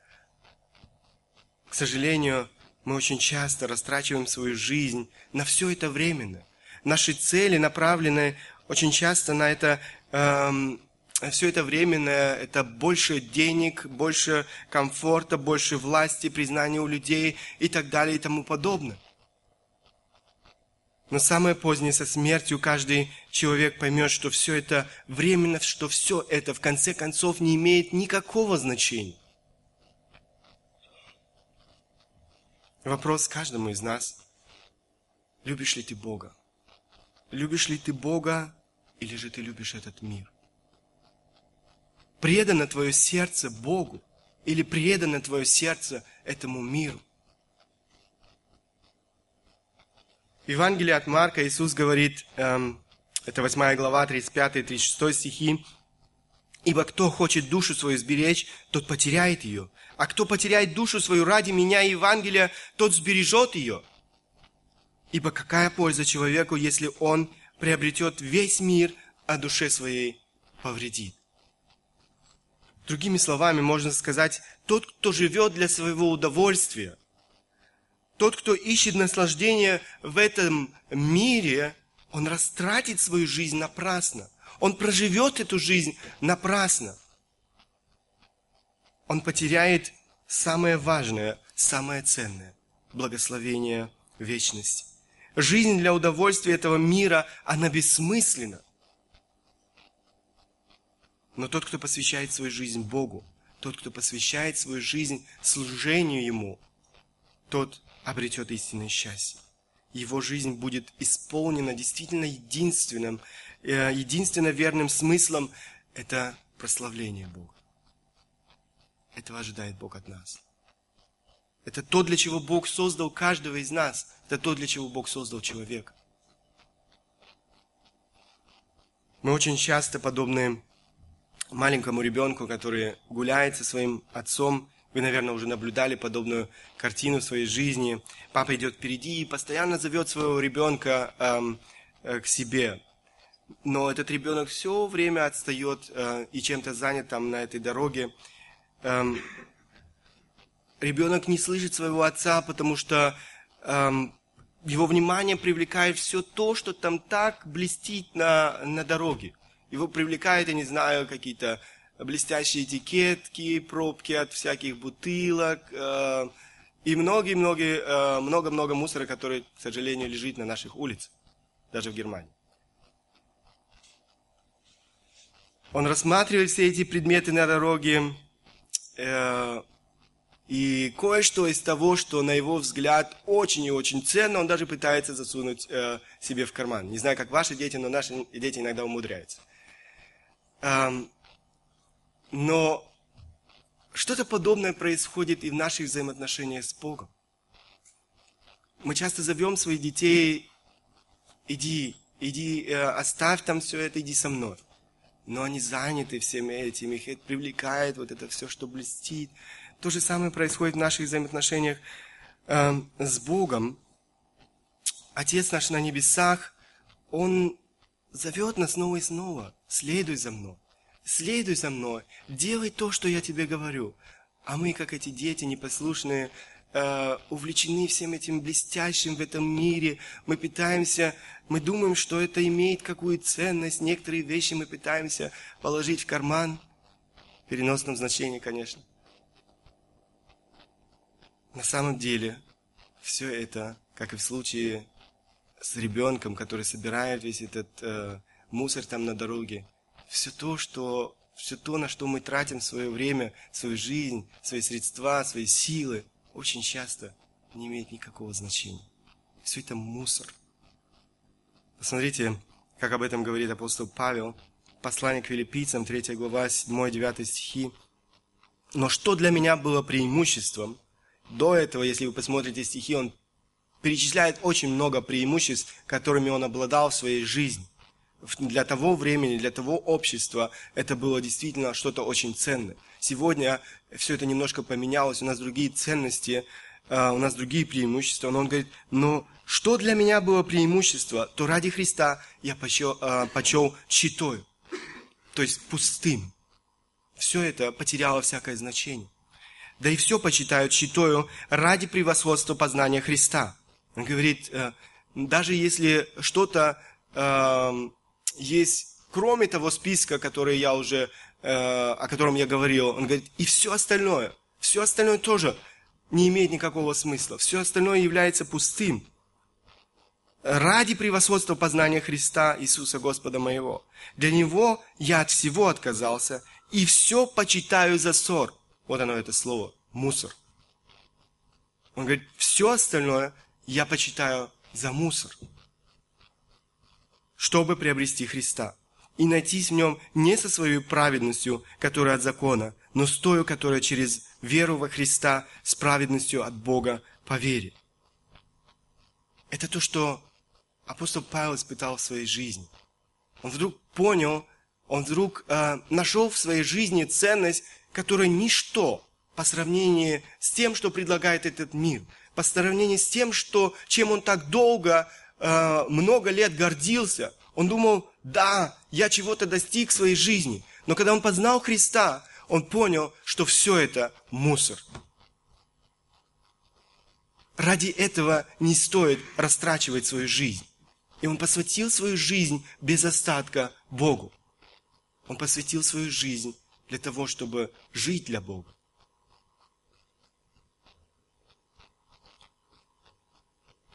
К сожалению, мы очень часто растрачиваем свою жизнь на все это временно. Наши цели направлены очень часто на это, эм, все это временное, это больше денег, больше комфорта, больше власти, признания у людей и так далее и тому подобное. Но самое позднее со смертью каждый человек поймет, что все это временно, что все это в конце концов не имеет никакого значения. Вопрос каждому из нас. Любишь ли ты Бога? Любишь ли ты Бога или же ты любишь этот мир? Предано твое сердце Богу или предано твое сердце этому миру? В Евангелии от Марка Иисус говорит, эм, это 8 глава, 35-36 стихи, «Ибо кто хочет душу свою сберечь, тот потеряет ее, а кто потеряет душу свою ради меня и Евангелия, тот сбережет ее. Ибо какая польза человеку, если он приобретет весь мир, а душе своей повредит? Другими словами, можно сказать, тот, кто живет для своего удовольствия, тот, кто ищет наслаждение в этом мире, он растратит свою жизнь напрасно. Он проживет эту жизнь напрасно он потеряет самое важное, самое ценное – благословение вечности. Жизнь для удовольствия этого мира, она бессмысленна. Но тот, кто посвящает свою жизнь Богу, тот, кто посвящает свою жизнь служению Ему, тот обретет истинное счастье. Его жизнь будет исполнена действительно единственным, единственно верным смыслом – это прославление Бога. Этого ожидает Бог от нас. Это то, для чего Бог создал каждого из нас. Это то, для чего Бог создал человека. Мы очень часто, подобные маленькому ребенку, который гуляет со своим отцом. Вы, наверное, уже наблюдали подобную картину в своей жизни. Папа идет впереди и постоянно зовет своего ребенка эм, э, к себе. Но этот ребенок все время отстает э, и чем-то занят там на этой дороге. Эм, ребенок не слышит своего отца, потому что эм, его внимание привлекает все то, что там так блестит на, на дороге. Его привлекает, я не знаю, какие-то блестящие этикетки, пробки от всяких бутылок э, и многие-многие, э, много-много мусора, который, к сожалению, лежит на наших улицах, даже в Германии. Он рассматривает все эти предметы на дороге, э, и кое-что из того, что на его взгляд очень и очень ценно, он даже пытается засунуть э, себе в карман. Не знаю, как ваши дети, но наши дети иногда умудряются. Эм, но что-то подобное происходит и в наших взаимоотношениях с Богом. Мы часто зовем своих детей, иди, иди, э, оставь там все это, иди со мной. Но они заняты всем этим, их это привлекает, вот это все, что блестит. То же самое происходит в наших взаимоотношениях э, с Богом. Отец наш на небесах, Он зовет нас снова и снова. Следуй за мной. Следуй за мной. Делай то, что я тебе говорю. А мы, как эти дети непослушные, э, увлечены всем этим блестящим в этом мире. Мы пытаемся, мы думаем, что это имеет какую ценность. Некоторые вещи мы пытаемся положить в карман. В переносном значении, конечно. На самом деле, все это, как и в случае с ребенком, который собирает весь этот э, мусор там на дороге, все то, что все то, на что мы тратим свое время, свою жизнь, свои средства, свои силы, очень часто не имеет никакого значения. Все это мусор. Посмотрите, как об этом говорит апостол Павел, послание к филиппийцам, 3 глава, 7-9 стихи. «Но что для меня было преимуществом, до этого, если вы посмотрите стихи, он перечисляет очень много преимуществ, которыми он обладал в своей жизни. Для того времени, для того общества это было действительно что-то очень ценное. Сегодня все это немножко поменялось, у нас другие ценности, а, у нас другие преимущества. Но он говорит, но что для меня было преимущество, то ради Христа я почел, а, почел читою, то есть пустым. Все это потеряло всякое значение да и все почитают читою ради превосходства познания Христа. Он говорит, э, даже если что-то э, есть, кроме того списка, который я уже, э, о котором я говорил, он говорит, и все остальное, все остальное тоже не имеет никакого смысла. Все остальное является пустым. Ради превосходства познания Христа Иисуса Господа моего. Для Него я от всего отказался и все почитаю за ссор – вот оно, это слово. Мусор. Он говорит, все остальное я почитаю за мусор, чтобы приобрести Христа и найтись в нем не со своей праведностью, которая от закона, но с той, которая через веру во Христа с праведностью от Бога по вере. Это то, что апостол Павел испытал в своей жизни. Он вдруг понял, он вдруг э, нашел в своей жизни ценность которое ничто по сравнению с тем, что предлагает этот мир, по сравнению с тем, что, чем он так долго, э, много лет гордился. Он думал, да, я чего-то достиг в своей жизни. Но когда он познал Христа, он понял, что все это мусор. Ради этого не стоит растрачивать свою жизнь. И он посвятил свою жизнь без остатка Богу. Он посвятил свою жизнь для того, чтобы жить для Бога.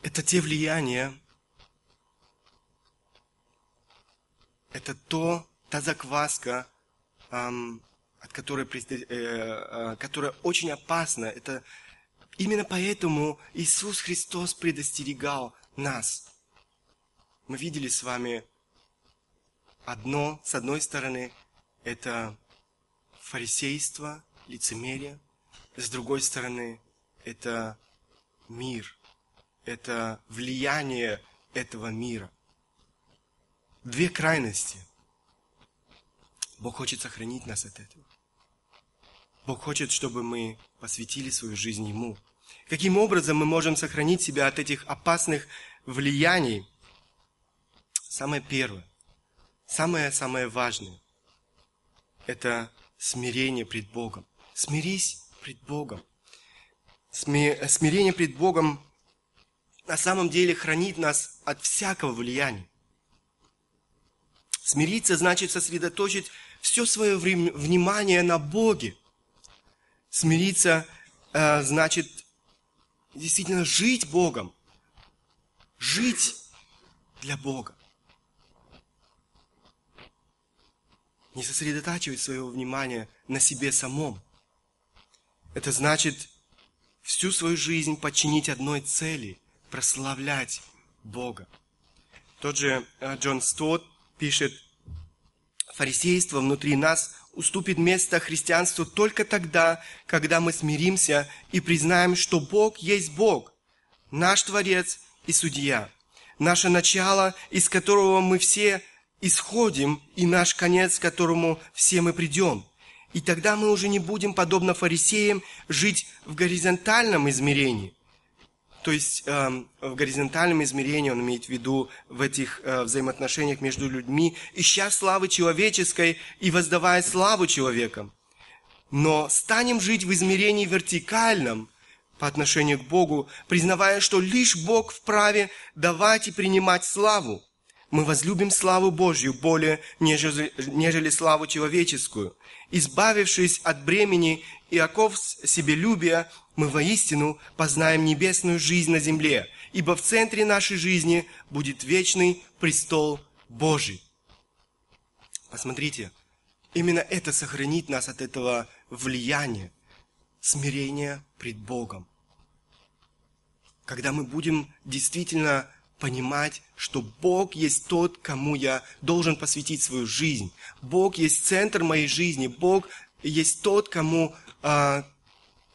Это те влияния, это то, та закваска, эм, от которой, э, э, которая очень опасна. Это именно поэтому Иисус Христос предостерегал нас. Мы видели с вами одно, с одной стороны, это фарисейство, лицемерие. С другой стороны, это мир, это влияние этого мира. Две крайности. Бог хочет сохранить нас от этого. Бог хочет, чтобы мы посвятили свою жизнь Ему. Каким образом мы можем сохранить себя от этих опасных влияний? Самое первое, самое-самое важное – это смирение пред Богом. Смирись пред Богом. Смирение пред Богом на самом деле хранит нас от всякого влияния. Смириться значит сосредоточить все свое внимание на Боге. Смириться э, значит действительно жить Богом. Жить для Бога. Не сосредотачивать своего внимания на себе самом. Это значит всю свою жизнь подчинить одной цели – прославлять Бога. Тот же э, Джон Стот пишет, фарисейство внутри нас уступит место христианству только тогда, когда мы смиримся и признаем, что Бог есть Бог, наш Творец и Судья, наше начало, из которого мы все исходим, и наш конец, к которому все мы придем. И тогда мы уже не будем, подобно фарисеям, жить в горизонтальном измерении, то есть э, в горизонтальном измерении он имеет в виду в этих э, взаимоотношениях между людьми, ища славы человеческой и воздавая славу человекам. Но станем жить в измерении вертикальном по отношению к Богу, признавая, что лишь Бог вправе давать и принимать славу. Мы возлюбим славу Божью более, нежели, нежели славу человеческую. Избавившись от бремени и оков себелюбия, мы воистину познаем небесную жизнь на земле, ибо в центре нашей жизни будет вечный престол Божий. Посмотрите, именно это сохранит нас от этого влияния, смирения пред Богом. Когда мы будем действительно понимать, что Бог есть тот, кому я должен посвятить свою жизнь. Бог есть центр моей жизни. Бог есть тот, кому а,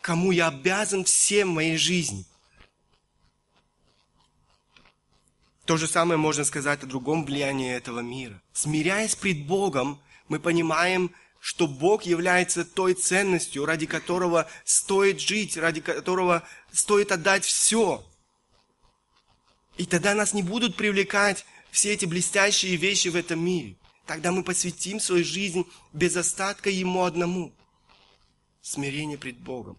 кому я обязан всем моей жизни. То же самое можно сказать о другом влиянии этого мира. Смиряясь пред Богом, мы понимаем, что Бог является той ценностью, ради которого стоит жить, ради которого стоит отдать все. И тогда нас не будут привлекать все эти блестящие вещи в этом мире. Тогда мы посвятим свою жизнь без остатка Ему одному. Смирение пред Богом.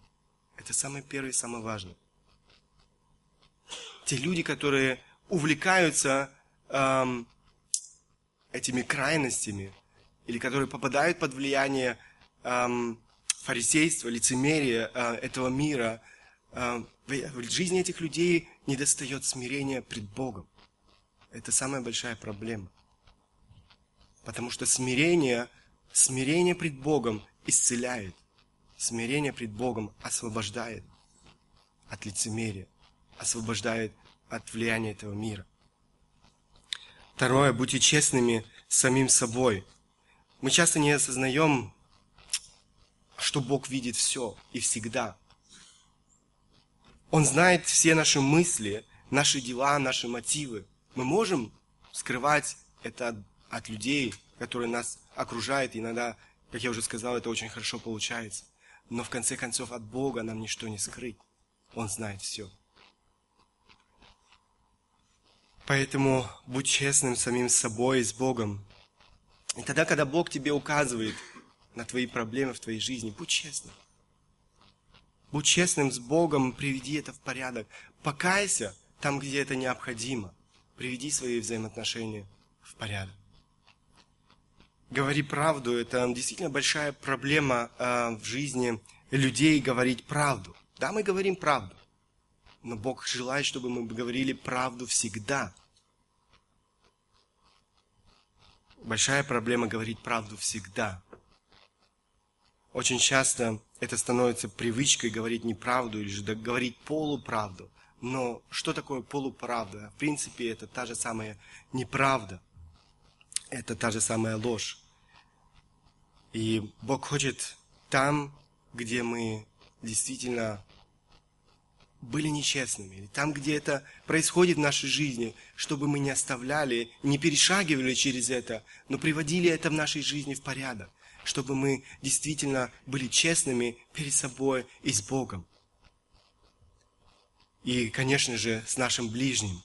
Это самое первое и самое важное. Те люди, которые увлекаются эм, этими крайностями, или которые попадают под влияние эм, фарисейства, лицемерия э, этого мира, в жизни этих людей недостает смирения пред Богом. Это самая большая проблема. Потому что смирение, смирение пред Богом исцеляет. Смирение пред Богом освобождает от лицемерия, освобождает от влияния этого мира. Второе, будьте честными с самим собой. Мы часто не осознаем, что Бог видит все и всегда. Он знает все наши мысли, наши дела, наши мотивы. Мы можем скрывать это от, людей, которые нас окружают. Иногда, как я уже сказал, это очень хорошо получается. Но в конце концов от Бога нам ничто не скрыть. Он знает все. Поэтому будь честным самим собой и с Богом. И тогда, когда Бог тебе указывает на твои проблемы в твоей жизни, будь честным. Будь честным с Богом, приведи это в порядок. Покайся там, где это необходимо. Приведи свои взаимоотношения в порядок говори правду. Это действительно большая проблема э, в жизни людей говорить правду. Да, мы говорим правду, но Бог желает, чтобы мы говорили правду всегда. Большая проблема говорить правду всегда. Очень часто это становится привычкой говорить неправду или же говорить полуправду. Но что такое полуправда? В принципе, это та же самая неправда. Это та же самая ложь. И Бог хочет там, где мы действительно были нечестными, или там, где это происходит в нашей жизни, чтобы мы не оставляли, не перешагивали через это, но приводили это в нашей жизни в порядок, чтобы мы действительно были честными перед собой и с Богом. И, конечно же, с нашим ближним.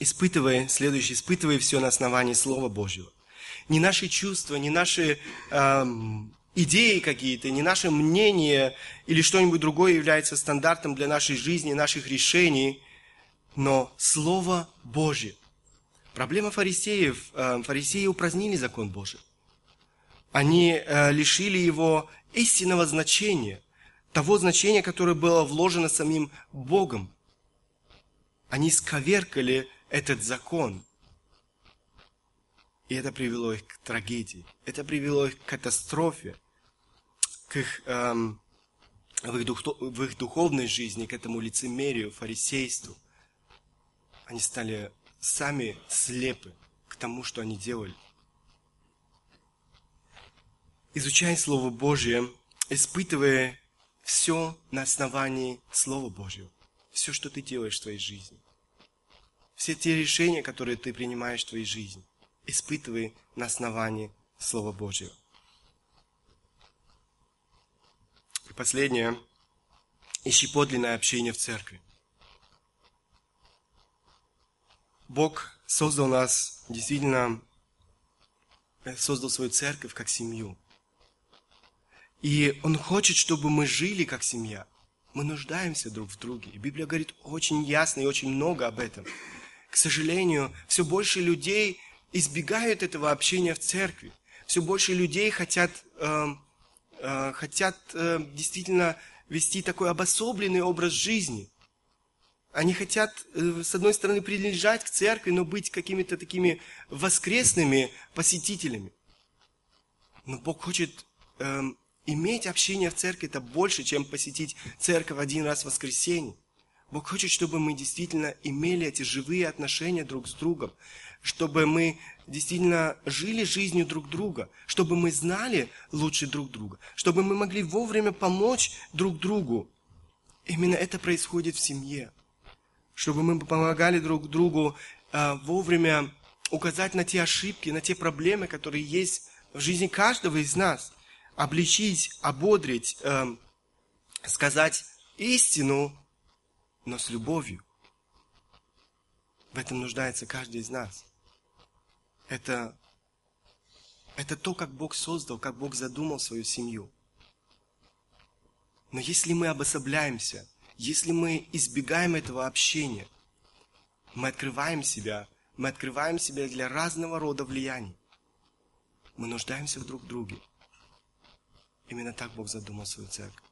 Испытывая, следующее, испытывая все на основании Слова Божьего. Не наши чувства, не наши эм, идеи какие-то, не наше мнение или что-нибудь другое является стандартом для нашей жизни, наших решений, но Слово Божье. Проблема фарисеев. Э, фарисеи упразднили закон Божий. Они э, лишили его истинного значения, того значения, которое было вложено самим Богом. Они сковеркали этот закон. И это привело их к трагедии. Это привело их к катастрофе к их, эм, в, их дух, в их духовной жизни, к этому лицемерию, фарисейству. Они стали сами слепы к тому, что они делали. Изучая Слово Божье, испытывая все на основании Слова Божьего. Все, что ты делаешь в твоей жизни. Все те решения, которые ты принимаешь в твоей жизни, испытывай на основании Слова Божьего. последнее. Ищи подлинное общение в церкви. Бог создал нас, действительно, создал свою церковь как семью. И Он хочет, чтобы мы жили как семья. Мы нуждаемся друг в друге. И Библия говорит очень ясно и очень много об этом. К сожалению, все больше людей избегают этого общения в церкви. Все больше людей хотят э, Э, хотят э, действительно вести такой обособленный образ жизни. Они хотят, э, с одной стороны, принадлежать к церкви, но быть какими-то такими воскресными посетителями. Но Бог хочет э, иметь общение в церкви, это больше, чем посетить церковь один раз в воскресенье. Бог хочет, чтобы мы действительно имели эти живые отношения друг с другом, чтобы мы действительно жили жизнью друг друга, чтобы мы знали лучше друг друга, чтобы мы могли вовремя помочь друг другу. Именно это происходит в семье. Чтобы мы помогали друг другу э, вовремя указать на те ошибки, на те проблемы, которые есть в жизни каждого из нас, обличить, ободрить, э, сказать истину, но с любовью. В этом нуждается каждый из нас это, это то, как Бог создал, как Бог задумал свою семью. Но если мы обособляемся, если мы избегаем этого общения, мы открываем себя, мы открываем себя для разного рода влияний. Мы нуждаемся в друг друге. Именно так Бог задумал свою церковь.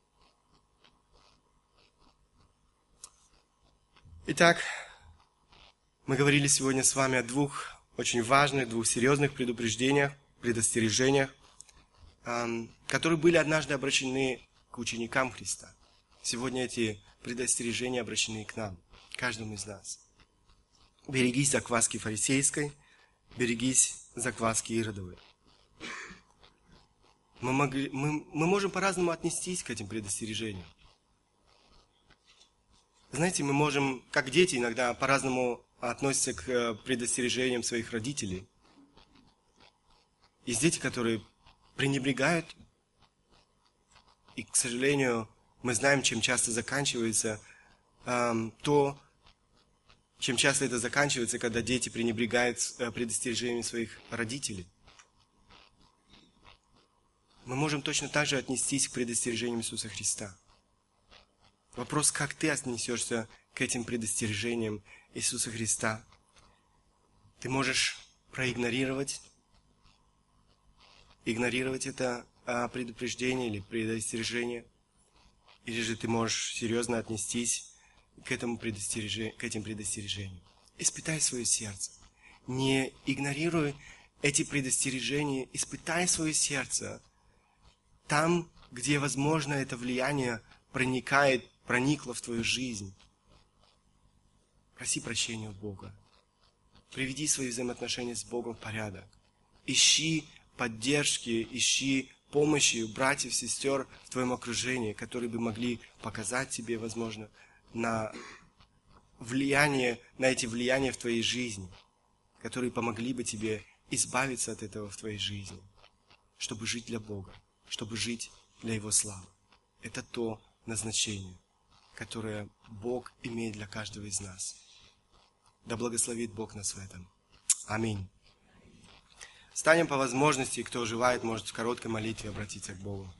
Итак, мы говорили сегодня с вами о двух очень важных, двух серьезных предупреждениях, предостережениях, которые были однажды обращены к ученикам Христа. Сегодня эти предостережения обращены к нам, каждому из нас. Берегись закваски фарисейской, берегись закваски Иродовой. Мы, могли, мы, мы можем по-разному отнестись к этим предостережениям. Знаете, мы можем, как дети, иногда по-разному относятся к э, предостережениям своих родителей. Есть дети, которые пренебрегают, и, к сожалению, мы знаем, чем часто заканчивается эм, то, чем часто это заканчивается, когда дети пренебрегают э, предостережениями своих родителей. Мы можем точно так же отнестись к предостережениям Иисуса Христа. Вопрос, как ты отнесешься к этим предостережениям Иисуса Христа. Ты можешь проигнорировать, игнорировать это а, предупреждение или предостережение, или же ты можешь серьезно отнестись к, этому предостережению, к этим предостережениям. Испытай свое сердце. Не игнорируй эти предостережения, испытай свое сердце. Там, где, возможно, это влияние проникает, проникло в твою жизнь. Проси прощения у Бога. Приведи свои взаимоотношения с Богом в порядок. Ищи поддержки, ищи помощи братьев, сестер в твоем окружении, которые бы могли показать тебе, возможно, на влияние, на эти влияния в твоей жизни, которые помогли бы тебе избавиться от этого в твоей жизни, чтобы жить для Бога, чтобы жить для Его славы. Это то назначение, которое Бог имеет для каждого из нас. Да благословит Бог нас в этом. Аминь. Станем по возможности, кто желает, может в короткой молитве обратиться к Богу.